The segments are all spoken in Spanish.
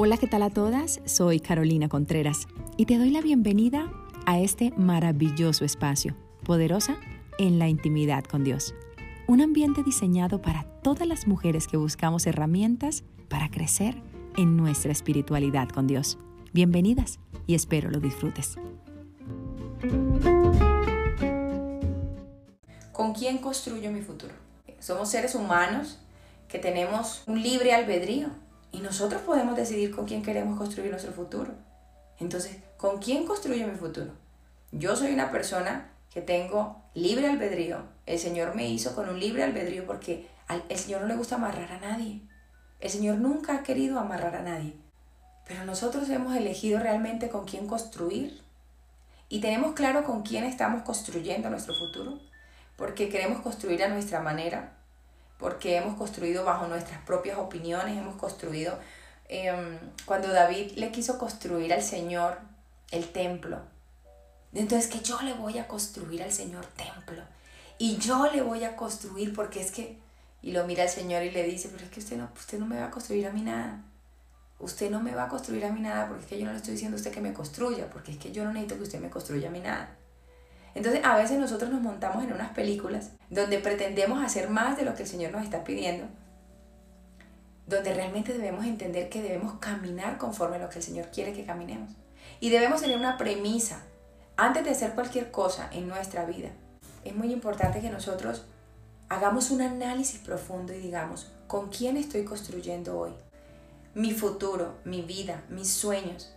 Hola, ¿qué tal a todas? Soy Carolina Contreras y te doy la bienvenida a este maravilloso espacio, poderosa en la intimidad con Dios. Un ambiente diseñado para todas las mujeres que buscamos herramientas para crecer en nuestra espiritualidad con Dios. Bienvenidas y espero lo disfrutes. ¿Con quién construyo mi futuro? Somos seres humanos que tenemos un libre albedrío y nosotros podemos decidir con quién queremos construir nuestro futuro. Entonces, ¿con quién construyo mi futuro? Yo soy una persona que tengo libre albedrío. El Señor me hizo con un libre albedrío porque al el Señor no le gusta amarrar a nadie. El Señor nunca ha querido amarrar a nadie. Pero nosotros hemos elegido realmente con quién construir. Y tenemos claro con quién estamos construyendo nuestro futuro. Porque queremos construir a nuestra manera. Porque hemos construido bajo nuestras propias opiniones. Hemos construido... Em, cuando David le quiso construir al Señor el templo. Entonces que yo le voy a construir al Señor templo. Y yo le voy a construir porque es que... Y lo mira el Señor y le dice, pero es que usted no, usted no me va a construir a mí nada usted no me va a construir a mí nada porque es que yo no le estoy diciendo a usted que me construya, porque es que yo no necesito que usted me construya a mí nada. Entonces a veces nosotros nos montamos en unas películas donde pretendemos hacer más de lo que el Señor nos está pidiendo, donde realmente debemos entender que debemos caminar conforme a lo que el Señor quiere que caminemos. Y debemos tener una premisa antes de hacer cualquier cosa en nuestra vida. Es muy importante que nosotros hagamos un análisis profundo y digamos, ¿con quién estoy construyendo hoy? mi futuro, mi vida, mis sueños.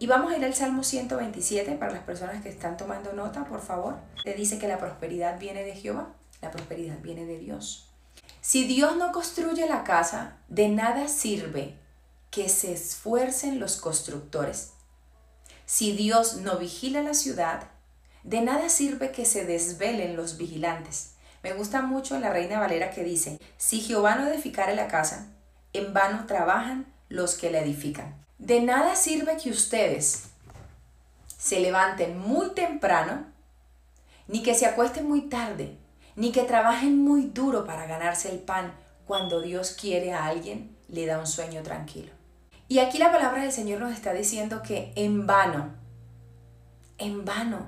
Y vamos a ir al Salmo 127 para las personas que están tomando nota, por favor. Te dice que la prosperidad viene de Jehová, la prosperidad viene de Dios. Si Dios no construye la casa, de nada sirve que se esfuercen los constructores. Si Dios no vigila la ciudad, de nada sirve que se desvelen los vigilantes. Me gusta mucho la Reina Valera que dice, si Jehová no edificare la casa, en vano trabajan los que la edifican. De nada sirve que ustedes se levanten muy temprano, ni que se acuesten muy tarde, ni que trabajen muy duro para ganarse el pan cuando Dios quiere a alguien, le da un sueño tranquilo. Y aquí la palabra del Señor nos está diciendo que en vano, en vano,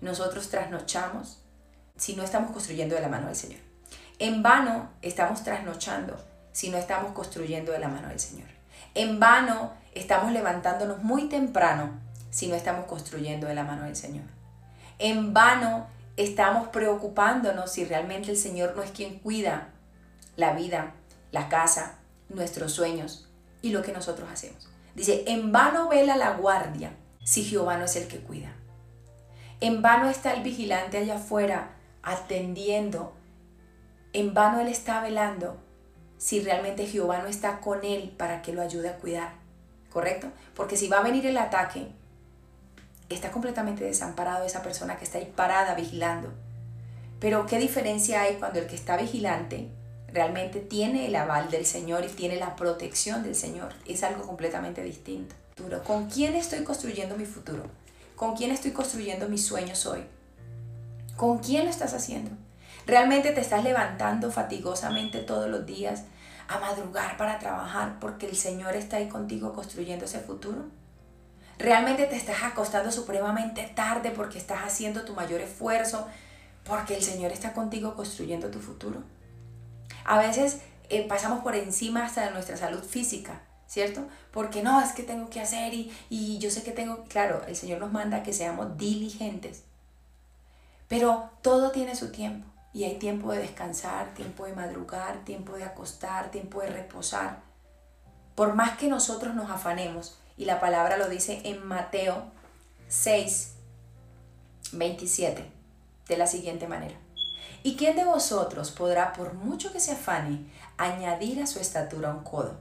nosotros trasnochamos si no estamos construyendo de la mano del Señor. En vano estamos trasnochando si no estamos construyendo de la mano del Señor. En vano estamos levantándonos muy temprano si no estamos construyendo de la mano del Señor. En vano estamos preocupándonos si realmente el Señor no es quien cuida la vida, la casa, nuestros sueños y lo que nosotros hacemos. Dice, en vano vela la guardia si Jehová no es el que cuida. En vano está el vigilante allá afuera atendiendo. En vano él está velando si realmente Jehová no está con él para que lo ayude a cuidar. ¿Correcto? Porque si va a venir el ataque, está completamente desamparado esa persona que está ahí parada vigilando. Pero ¿qué diferencia hay cuando el que está vigilante realmente tiene el aval del Señor y tiene la protección del Señor? Es algo completamente distinto. ¿Con quién estoy construyendo mi futuro? ¿Con quién estoy construyendo mis sueños hoy? ¿Con quién lo estás haciendo? ¿Realmente te estás levantando fatigosamente todos los días a madrugar para trabajar porque el Señor está ahí contigo construyendo ese futuro? ¿Realmente te estás acostando supremamente tarde porque estás haciendo tu mayor esfuerzo porque el Señor está contigo construyendo tu futuro? A veces eh, pasamos por encima hasta de nuestra salud física, ¿cierto? Porque no, es que tengo que hacer y, y yo sé que tengo, claro, el Señor nos manda que seamos diligentes, pero todo tiene su tiempo. Y hay tiempo de descansar, tiempo de madrugar, tiempo de acostar, tiempo de reposar. Por más que nosotros nos afanemos, y la palabra lo dice en Mateo 6, 27, de la siguiente manera. ¿Y quién de vosotros podrá, por mucho que se afane, añadir a su estatura un codo?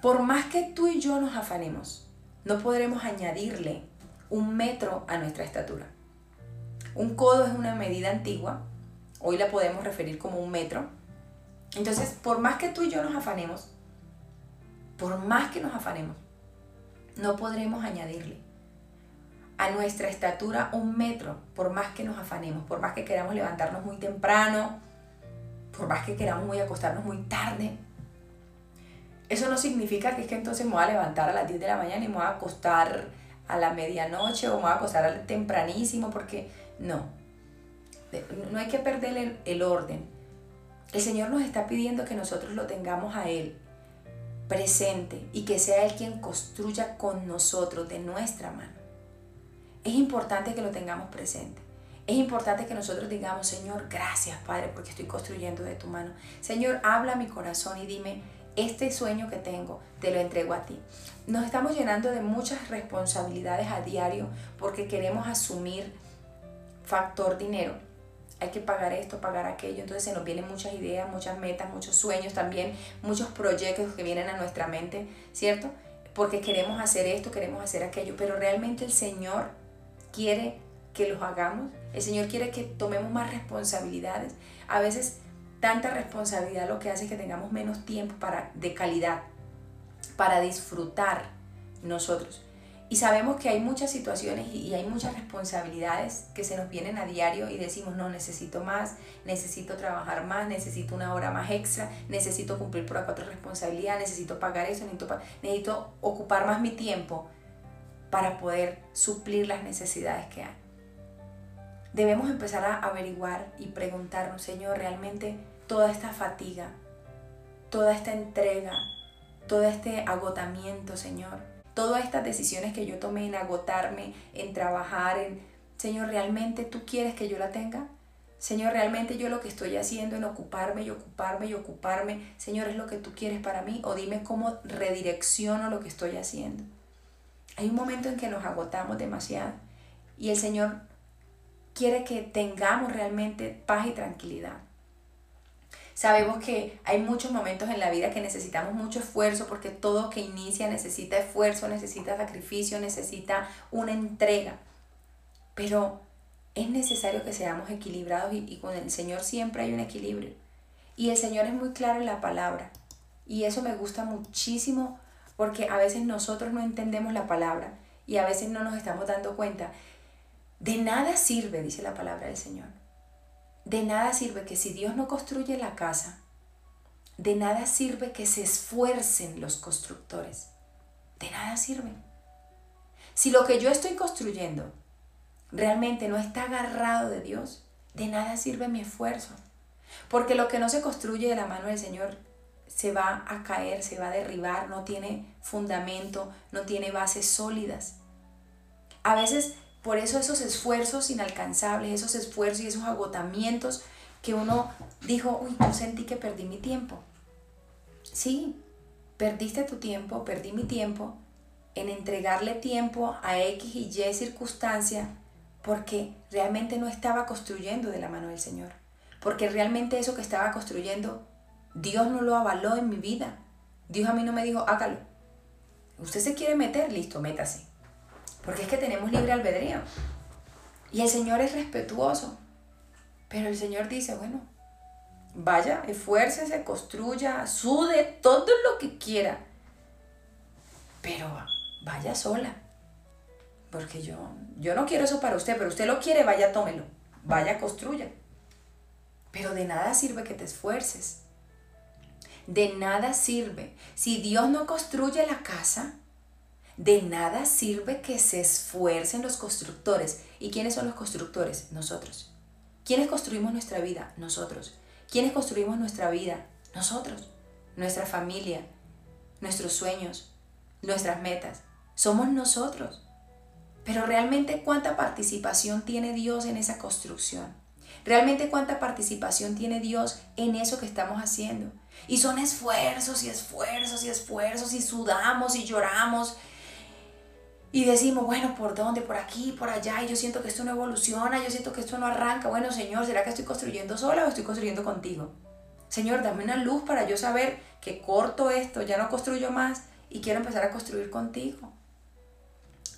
Por más que tú y yo nos afanemos, no podremos añadirle un metro a nuestra estatura. Un codo es una medida antigua, hoy la podemos referir como un metro. Entonces, por más que tú y yo nos afanemos, por más que nos afanemos, no podremos añadirle a nuestra estatura un metro, por más que nos afanemos, por más que queramos levantarnos muy temprano, por más que queramos muy acostarnos muy tarde. Eso no significa que es que entonces me voy a levantar a las 10 de la mañana y me voy a acostar a la medianoche o me voy a acostar tempranísimo, porque no. No hay que perder el, el orden. El Señor nos está pidiendo que nosotros lo tengamos a Él presente y que sea Él quien construya con nosotros de nuestra mano. Es importante que lo tengamos presente. Es importante que nosotros digamos, Señor, gracias Padre, porque estoy construyendo de tu mano. Señor, habla a mi corazón y dime, este sueño que tengo, te lo entrego a ti. Nos estamos llenando de muchas responsabilidades a diario porque queremos asumir factor dinero. Hay que pagar esto, pagar aquello. Entonces se nos vienen muchas ideas, muchas metas, muchos sueños también, muchos proyectos que vienen a nuestra mente, ¿cierto? Porque queremos hacer esto, queremos hacer aquello. Pero realmente el Señor quiere que los hagamos. El Señor quiere que tomemos más responsabilidades. A veces tanta responsabilidad lo que hace es que tengamos menos tiempo para, de calidad para disfrutar nosotros. Y sabemos que hay muchas situaciones y hay muchas responsabilidades que se nos vienen a diario y decimos, no, necesito más, necesito trabajar más, necesito una hora más extra, necesito cumplir por acá otra responsabilidad, necesito pagar eso, necesito, necesito ocupar más mi tiempo para poder suplir las necesidades que hay debemos empezar a averiguar y preguntarnos, Señor, realmente toda esta fatiga, toda esta entrega, todo este agotamiento, Señor, todas estas decisiones que yo tomé en agotarme, en trabajar, en, Señor, ¿realmente tú quieres que yo la tenga? Señor, realmente yo lo que estoy haciendo en ocuparme y ocuparme y ocuparme, Señor, es lo que tú quieres para mí o dime cómo redirecciono lo que estoy haciendo. Hay un momento en que nos agotamos demasiado y el Señor quiere que tengamos realmente paz y tranquilidad. Sabemos que hay muchos momentos en la vida que necesitamos mucho esfuerzo porque todo que inicia necesita esfuerzo, necesita sacrificio, necesita una entrega. Pero es necesario que seamos equilibrados y, y, con el Señor siempre hay un equilibrio. Y el Señor es muy claro en la palabra. Y eso me gusta muchísimo porque a veces nosotros no entendemos la palabra y a veces no nos estamos dando cuenta de nada sirve, dice la palabra del Señor. De nada sirve que si Dios no construye la casa, de nada sirve que se esfuercen los constructores. De nada sirve. Si lo que yo estoy construyendo realmente no está agarrado de Dios, de nada sirve mi esfuerzo. Porque lo que no se construye de la mano del Señor se va a caer, se va a derribar, no tiene fundamento, no tiene bases sólidas. A veces por eso esos esfuerzos inalcanzables, esos esfuerzos y esos agotamientos que uno dijo, uy, yo sentí que perdí mi tiempo. Sí, perdiste tu tiempo, perdí mi tiempo en entregarle tiempo a X y Y circunstancia porque realmente no estaba construyendo de la mano del Señor. Porque realmente eso que estaba construyendo, Dios no lo avaló en mi vida. Dios a mí no me dijo, hágalo. Usted se quiere meter, listo, métase. Porque es que tenemos libre albedrío. Y el Señor es respetuoso. Pero el Señor dice, bueno, vaya, esfuércese, construya, sude, todo lo que quiera. Pero vaya sola. Porque yo, yo no quiero eso para usted, pero usted lo quiere, vaya, tómelo. Vaya, construya. Pero de nada sirve que te esfuerces. De nada sirve. Si Dios no construye la casa, de nada sirve que se esfuercen los constructores. ¿Y quiénes son los constructores? Nosotros. ¿Quiénes construimos nuestra vida? Nosotros. ¿Quiénes construimos nuestra vida? Nosotros. Nuestra familia, nuestros sueños, nuestras metas. Somos nosotros. Pero realmente cuánta participación tiene Dios en esa construcción. Realmente cuánta participación tiene Dios en eso que estamos haciendo. Y son esfuerzos y esfuerzos y esfuerzos y sudamos y lloramos y decimos, bueno, ¿por dónde? Por aquí, por allá, y yo siento que esto no evoluciona, yo siento que esto no arranca. Bueno, Señor, ¿será que estoy construyendo sola o estoy construyendo contigo? Señor, dame una luz para yo saber que corto esto, ya no construyo más y quiero empezar a construir contigo.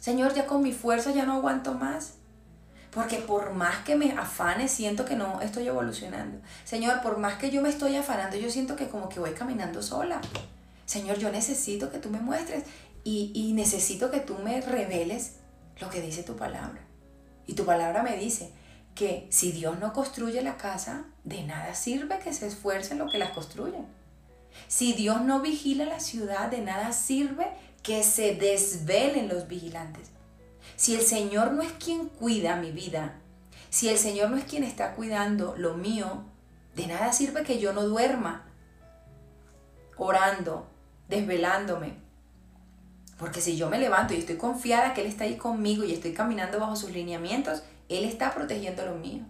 Señor, ya con mi fuerza ya no aguanto más. Porque por más que me afane, siento que no estoy evolucionando. Señor, por más que yo me estoy afanando, yo siento que como que voy caminando sola. Señor, yo necesito que tú me muestres y, necesito que tú me reveles lo que dice tu palabra. Y tu palabra me dice que si Dios no construye la casa, de nada sirve que se esfuercen los que las construyen. Si Dios no vigila la ciudad, de nada sirve que se desvelen los vigilantes. Si el Señor no es quien cuida mi vida, si el Señor no es quien está cuidando lo mío, de nada sirve que yo no duerma orando, desvelándome. Porque si yo me levanto y estoy confiada que Él está ahí conmigo y estoy caminando bajo sus lineamientos, Él está protegiendo lo mío.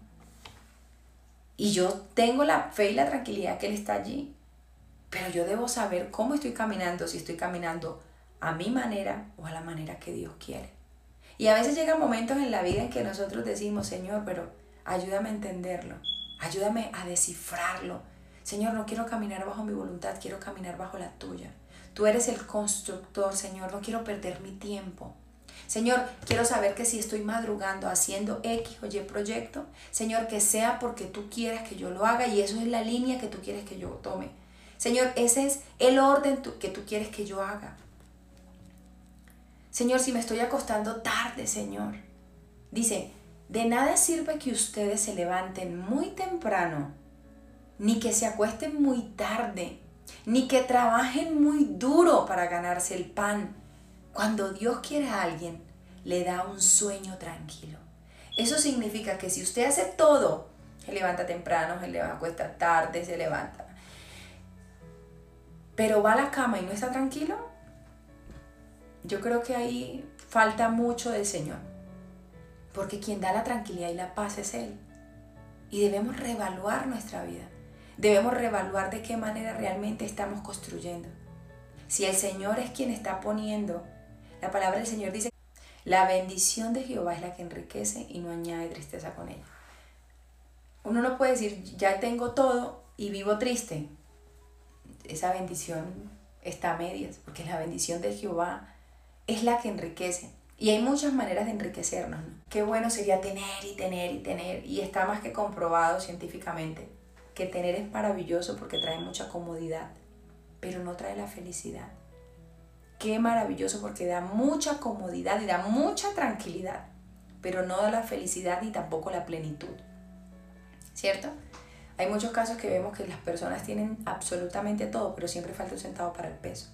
Y yo tengo la fe y la tranquilidad que Él está allí. Pero yo debo saber cómo estoy caminando, si estoy caminando a mi manera o a la manera que Dios quiere. Y a veces llegan momentos en la vida en que nosotros decimos, Señor, pero ayúdame a entenderlo, ayúdame a descifrarlo. Señor, no quiero caminar bajo mi voluntad, quiero caminar bajo la tuya. Tú eres el constructor, Señor, no quiero perder mi tiempo. Señor, quiero saber que si estoy madrugando haciendo X o Y proyecto, Señor, que sea porque tú quieras que yo lo haga y eso es la línea que tú quieres que yo tome. Señor, ese es el orden que tú quieres que yo haga. Señor, si me estoy acostando tarde, Señor. Dice, de nada sirve que ustedes se levanten muy temprano, ni que se acuesten muy tarde, ni que trabajen muy duro para ganarse el pan. Cuando Dios quiere a alguien, le da un sueño tranquilo. Eso significa que si usted hace todo, se levanta temprano, se le acuesta tarde, se levanta, pero va a la cama y no está tranquilo, yo creo que ahí falta mucho del Señor. Porque quien da la tranquilidad y la paz es Él. Y debemos reevaluar nuestra vida. Debemos reevaluar de qué manera realmente estamos construyendo. Si el Señor es quien está poniendo, la palabra del Señor dice, la bendición de Jehová es la que enriquece y no añade tristeza con ella. Uno no puede decir, ya tengo todo y vivo triste. Esa bendición está a medias, porque la bendición de Jehová es la que enriquece. Y hay muchas maneras de enriquecernos. Qué bueno sería tener y tener y tener. Y está más que comprobado científicamente que tener es maravilloso porque trae mucha comodidad, pero no trae la felicidad. Qué maravilloso porque da mucha comodidad y da mucha tranquilidad, pero no da la felicidad ni tampoco la plenitud. ¿Cierto? Hay muchos casos que vemos que las personas tienen absolutamente todo, pero siempre falta un centavo para el peso.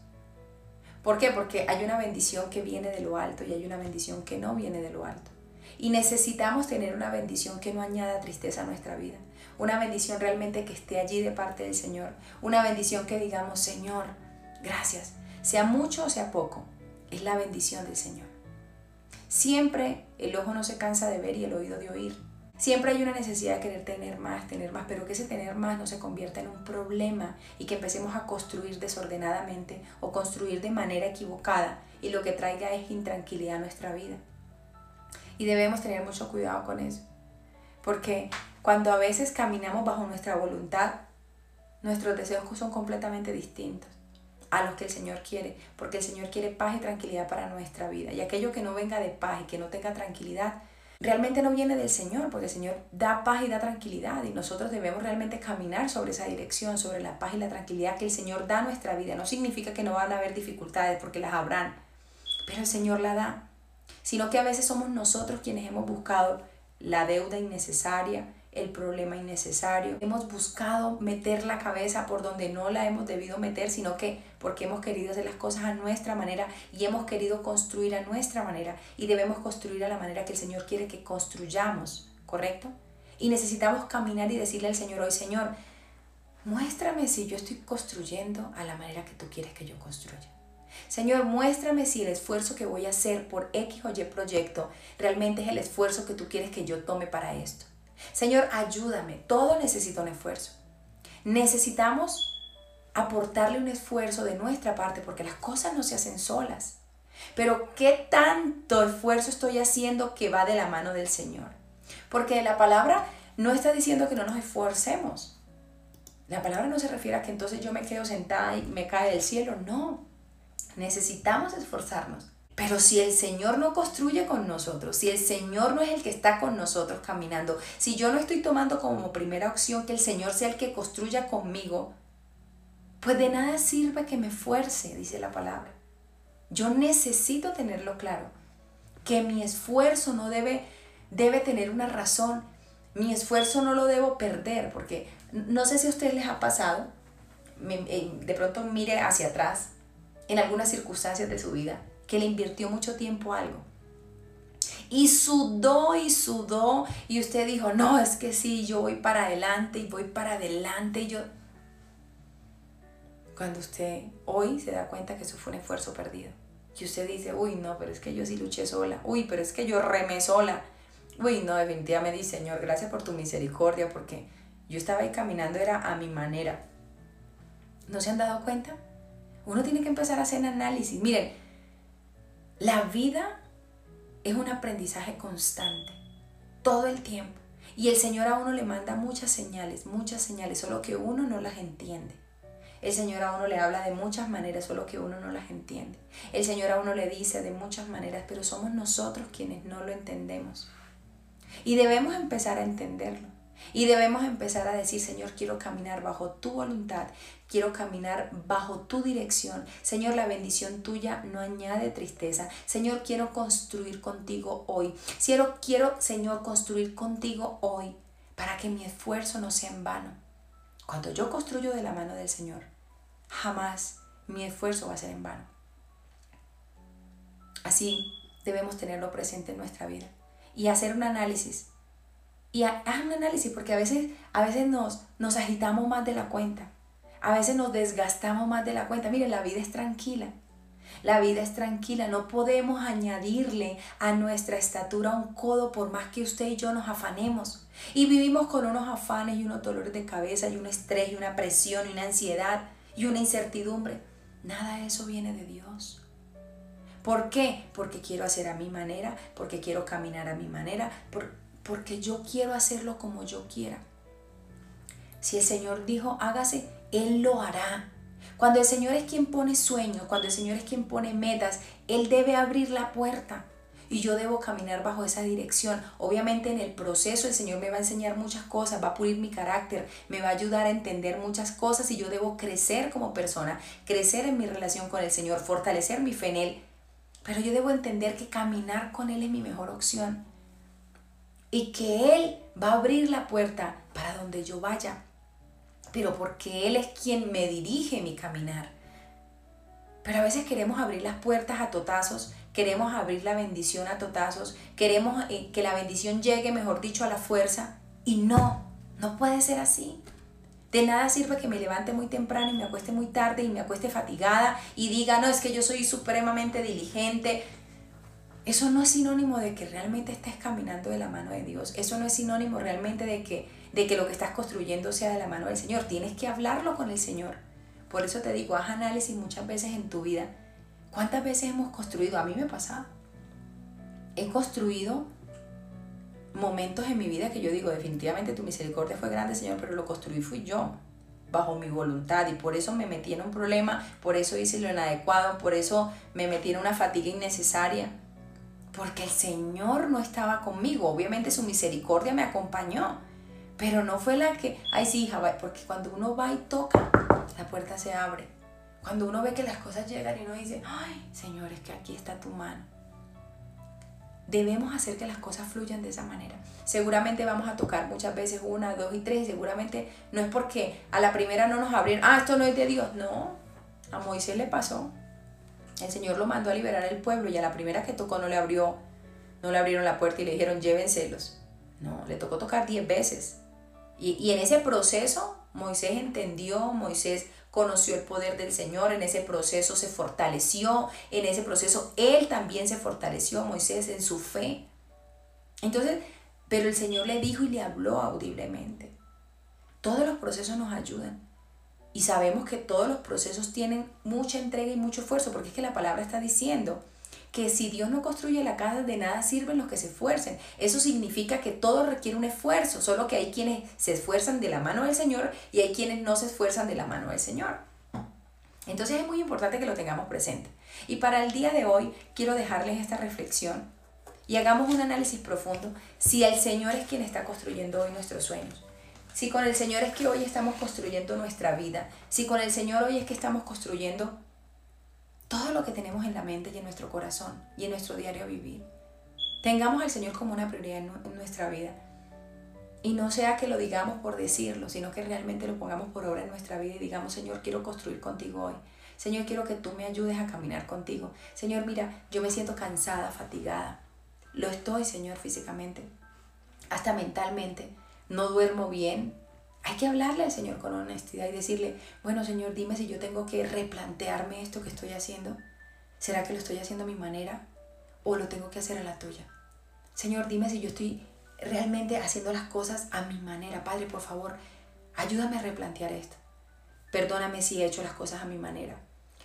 ¿Por qué? Porque hay una bendición que viene de lo alto y hay una bendición que no viene de lo alto. Y necesitamos tener una bendición que no añada tristeza a nuestra vida. Una bendición realmente que esté allí de parte del Señor. Una bendición que digamos, Señor, gracias. Sea mucho o sea poco, es la bendición del Señor. Siempre el ojo no se cansa de ver y el oído de oír. Siempre hay una necesidad de querer tener más, tener más, pero que ese tener más no se convierta en un problema y que empecemos a construir desordenadamente o construir de manera equivocada y lo que traiga es intranquilidad a nuestra vida. Y debemos tener mucho cuidado con eso, porque cuando a veces caminamos bajo nuestra voluntad, nuestros deseos son completamente distintos a los que el Señor quiere, porque el Señor quiere paz y tranquilidad para nuestra vida. Y aquello que no venga de paz y que no tenga tranquilidad, realmente no viene del Señor, porque el Señor da paz y da tranquilidad y nosotros debemos realmente caminar sobre esa dirección, sobre la paz y la tranquilidad que el Señor da a nuestra vida. No significa que no van a haber dificultades, porque las habrán, pero el Señor la da, sino que a veces somos nosotros quienes hemos buscado la deuda innecesaria, el problema innecesario. Hemos buscado meter la cabeza por donde no la hemos debido meter, sino que porque hemos querido hacer las cosas a nuestra manera y hemos querido construir a nuestra manera y debemos construir a la manera que el Señor quiere que construyamos, ¿correcto? Y necesitamos caminar y decirle al Señor hoy, Señor, muéstrame si yo estoy construyendo a la manera que tú quieres que yo construya. Señor, muéstrame si el esfuerzo que voy a hacer por X o Y proyecto realmente es el esfuerzo que tú quieres que yo tome para esto. Señor, ayúdame. Todo necesita un esfuerzo. Necesitamos aportarle un esfuerzo de nuestra parte porque las cosas no se hacen solas. Pero ¿qué tanto esfuerzo estoy haciendo que va de la mano del Señor? Porque la palabra no está diciendo que no nos esforcemos. La palabra no se refiere a que entonces yo me quedo sentada y me cae del cielo. No. Necesitamos esforzarnos. Pero si el Señor no construye con nosotros, si el Señor no es el que está con nosotros caminando, si yo no estoy tomando como primera opción que el Señor sea el que construya conmigo, pues de nada sirve que me fuerce, dice la palabra. Yo necesito tenerlo claro, que mi esfuerzo no debe, debe tener una razón, mi esfuerzo no lo debo perder, porque no sé si a ustedes les ha pasado, eh, de pronto mire hacia atrás en algunas circunstancias de su vida que le invirtió mucho tiempo algo. Y sudó y sudó y usted dijo, no, es que sí, yo voy para adelante y voy para adelante y yo... Cuando usted hoy se da cuenta que eso fue un esfuerzo perdido. Y usted dice, uy, no, pero es que yo sí luché sola. Uy, pero es que yo remé sola. Uy, no, definitivamente, Señor, gracias por tu misericordia, porque yo estaba ahí caminando, era a mi manera. ¿No se han dado cuenta? Uno tiene que empezar a hacer análisis. Miren, la vida es un aprendizaje constante, todo el tiempo. Y el Señor a uno le manda muchas señales, muchas señales, solo que uno no las entiende. El Señor a uno le habla de muchas maneras, solo que uno no las entiende. El Señor a uno le dice de muchas maneras, pero somos nosotros quienes no lo entendemos. Y debemos empezar a entenderlo. Y debemos empezar a decir, Señor, quiero caminar bajo tu voluntad, quiero caminar bajo tu dirección. Señor, la bendición tuya no añade tristeza. Señor, quiero construir contigo hoy. Quiero, quiero, Señor, construir contigo hoy para que mi esfuerzo no sea en vano. Cuando yo construyo de la mano del Señor, jamás mi esfuerzo va a ser en vano. Así debemos tenerlo presente en nuestra vida y hacer un análisis. Y haz un análisis porque a veces, a veces nos, nos agitamos más de la cuenta. A veces nos desgastamos más de la cuenta. Mire, la vida es tranquila. La vida es tranquila, no podemos añadirle a nuestra estatura un codo por más que usted y yo nos afanemos. Y vivimos con unos afanes y unos dolores de cabeza y un estrés y una presión y una ansiedad y una incertidumbre. Nada de eso viene de Dios. ¿Por qué? Porque quiero hacer a mi manera, porque quiero caminar a mi manera, porque yo quiero hacerlo como yo quiera. Si el Señor dijo, hágase, Él lo hará. Cuando el Señor es quien pone sueños, cuando el Señor es quien pone metas, Él debe abrir la puerta y yo debo caminar bajo esa dirección. Obviamente en el proceso el Señor me va a enseñar muchas cosas, va a pulir mi carácter, me va a ayudar a entender muchas cosas y yo debo crecer como persona, crecer en mi relación con el Señor, fortalecer mi fe en Él, pero yo debo entender que caminar con Él es mi mejor opción. Y que Él va a abrir la puerta para donde yo vaya. Pero porque Él es quien me dirige mi caminar. Pero a veces queremos abrir las puertas a totazos, queremos abrir la bendición a totazos, queremos eh, que la bendición llegue, mejor dicho, a la fuerza. Y no, no puede ser así. De nada sirve que me levante muy temprano y me acueste muy tarde y me acueste fatigada y diga, no, es que yo soy supremamente diligente. Eso no es sinónimo de que realmente estés caminando de la mano de Dios. Eso no es sinónimo realmente de que, de que lo que estás construyendo sea de la mano del Señor. Tienes que hablarlo con el Señor. Por eso te digo, haz análisis muchas veces en tu vida. ¿Cuántas veces hemos construido? A mí me ha pasado. He construido momentos en mi vida que yo digo, definitivamente tu misericordia fue grande, Señor, pero lo construí fui yo, bajo mi voluntad, y por eso me metí en un problema, por eso hice lo inadecuado, por eso me metí en una fatiga innecesaria, porque el Señor no estaba conmigo, obviamente su misericordia me acompañó, pero no fue la que, ay sí, hija, porque cuando uno va y toca, la puerta se abre. Cuando uno ve que las cosas llegan y uno dice, ay, Señor, es que aquí está tu mano debemos hacer que las cosas fluyan de esa manera. Seguramente vamos a tocar muchas veces una, dos y tres, y seguramente no es porque a la primera no nos abrieron, ah, esto no es de Dios, no, a Moisés le pasó. El Señor lo mandó a liberar el pueblo y a la primera que tocó no le abrió, no le abrieron la puerta y le dijeron llévenselos. No, le tocó tocar diez veces. Y, y en ese proceso Moisés entendió, Moisés conoció el poder del Señor, en ese proceso se fortaleció, en ese proceso él también se fortaleció, Moisés, en su fe. Entonces, pero el Señor le dijo y le habló audiblemente. Todos los procesos nos ayudan. Y sabemos que todos los procesos tienen mucha entrega y mucho esfuerzo, porque es que la palabra está diciendo que si Dios no construye la casa, de nada sirven los que se esfuercen. Eso significa que todo requiere un esfuerzo, solo que hay quienes se esfuerzan de la mano del Señor y hay quienes no se esfuerzan de la mano del Señor. Entonces es muy importante que lo tengamos presente. Y para el día de hoy quiero dejarles esta reflexión y hagamos un análisis profundo si el Señor es quien está construyendo hoy nuestros sueños. Si con el Señor es que hoy estamos construyendo nuestra vida, si con el Señor hoy es que estamos construyendo todo lo que tenemos en la mente y en nuestro corazón y en nuestro diario vivir. Tengamos al Señor como una prioridad en nuestra vida. Y no sea que lo digamos por decirlo, sino que realmente lo pongamos por obra en nuestra vida y digamos, Señor, quiero construir contigo hoy. Señor, quiero que tú me ayudes a caminar contigo. Señor, mira, yo me siento cansada, fatigada. Lo estoy, Señor, físicamente, hasta mentalmente. No duermo bien. Hay que hablarle al Señor con honestidad y decirle, bueno, Señor, dime si yo tengo que replantearme esto que estoy haciendo. ¿Será que lo estoy haciendo a mi manera o lo tengo que hacer a la tuya? Señor, dime si yo estoy realmente haciendo las cosas a mi manera. Padre, por favor, ayúdame a replantear esto. Perdóname si he hecho las cosas a mi manera.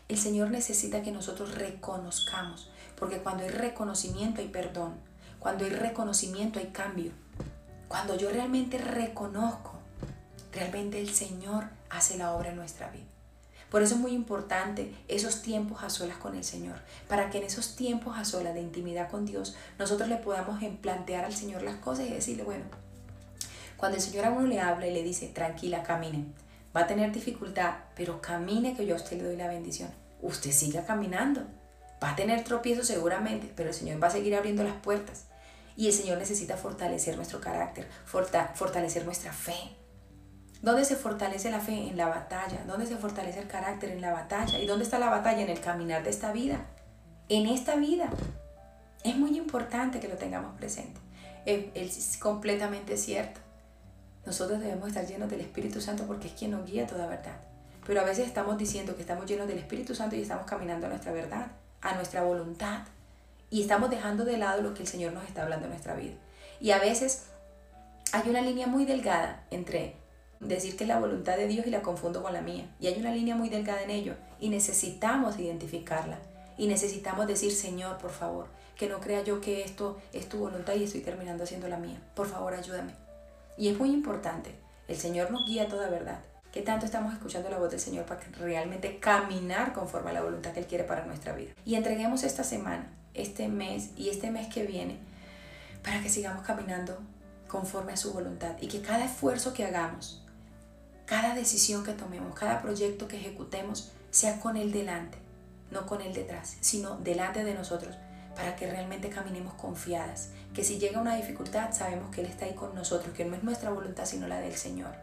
El Señor necesita que nosotros reconozcamos, porque cuando hay reconocimiento hay perdón, cuando hay reconocimiento hay cambio. Cuando yo realmente reconozco, realmente el Señor hace la obra en nuestra vida. Por eso es muy importante esos tiempos a solas con el Señor, para que en esos tiempos a solas de intimidad con Dios nosotros le podamos plantear al Señor las cosas y decirle, bueno, cuando el Señor a uno le habla y le dice, tranquila, camine, va a tener dificultad, pero camine que yo a usted le doy la bendición. Usted siga caminando. Va a tener tropiezos seguramente, pero el Señor va a seguir abriendo las puertas. Y el Señor necesita fortalecer nuestro carácter, fortalecer nuestra fe, ¿Dónde se fortalece la fe? En la batalla. ¿Dónde se fortalece el carácter? En la batalla. ¿Y dónde está la batalla? En el caminar de esta vida. En esta vida. Es muy importante que lo tengamos presente. Es, completamente cierto. Nosotros debemos estar llenos del Espíritu Santo porque es quien nos guía toda verdad. Pero a veces estamos diciendo que estamos llenos del Espíritu Santo y estamos caminando a nuestra verdad, a nuestra voluntad. Y estamos dejando de lado lo que el Señor nos está hablando en nuestra vida. Y a veces hay una línea muy delgada entre decir que es la voluntad de Dios y la confundo con la mía. Y hay una línea muy delgada en ello y necesitamos identificarla. Y necesitamos decir, Señor, por favor, que no crea yo que esto es tu voluntad y estoy terminando haciendo la mía. Por favor, ayúdame. Y es muy importante. El Señor nos guía a toda verdad. ¿Qué tanto estamos escuchando la voz del Señor para realmente caminar conforme a la voluntad que Él quiere para nuestra vida? Y entreguemos esta semana, este mes y este mes que viene para que sigamos caminando conforme a su voluntad y que cada esfuerzo que hagamos cada decisión que tomemos, cada proyecto que ejecutemos, sea con Él delante, no con Él detrás, sino delante de nosotros, para que realmente caminemos confiadas, que si llega una dificultad sabemos que Él está ahí con nosotros, que no es nuestra voluntad sino la del Señor.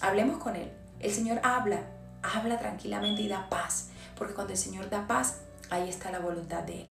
Hablemos con Él. El Señor habla, habla tranquilamente y da paz, porque cuando el Señor da paz, ahí está la voluntad de Él.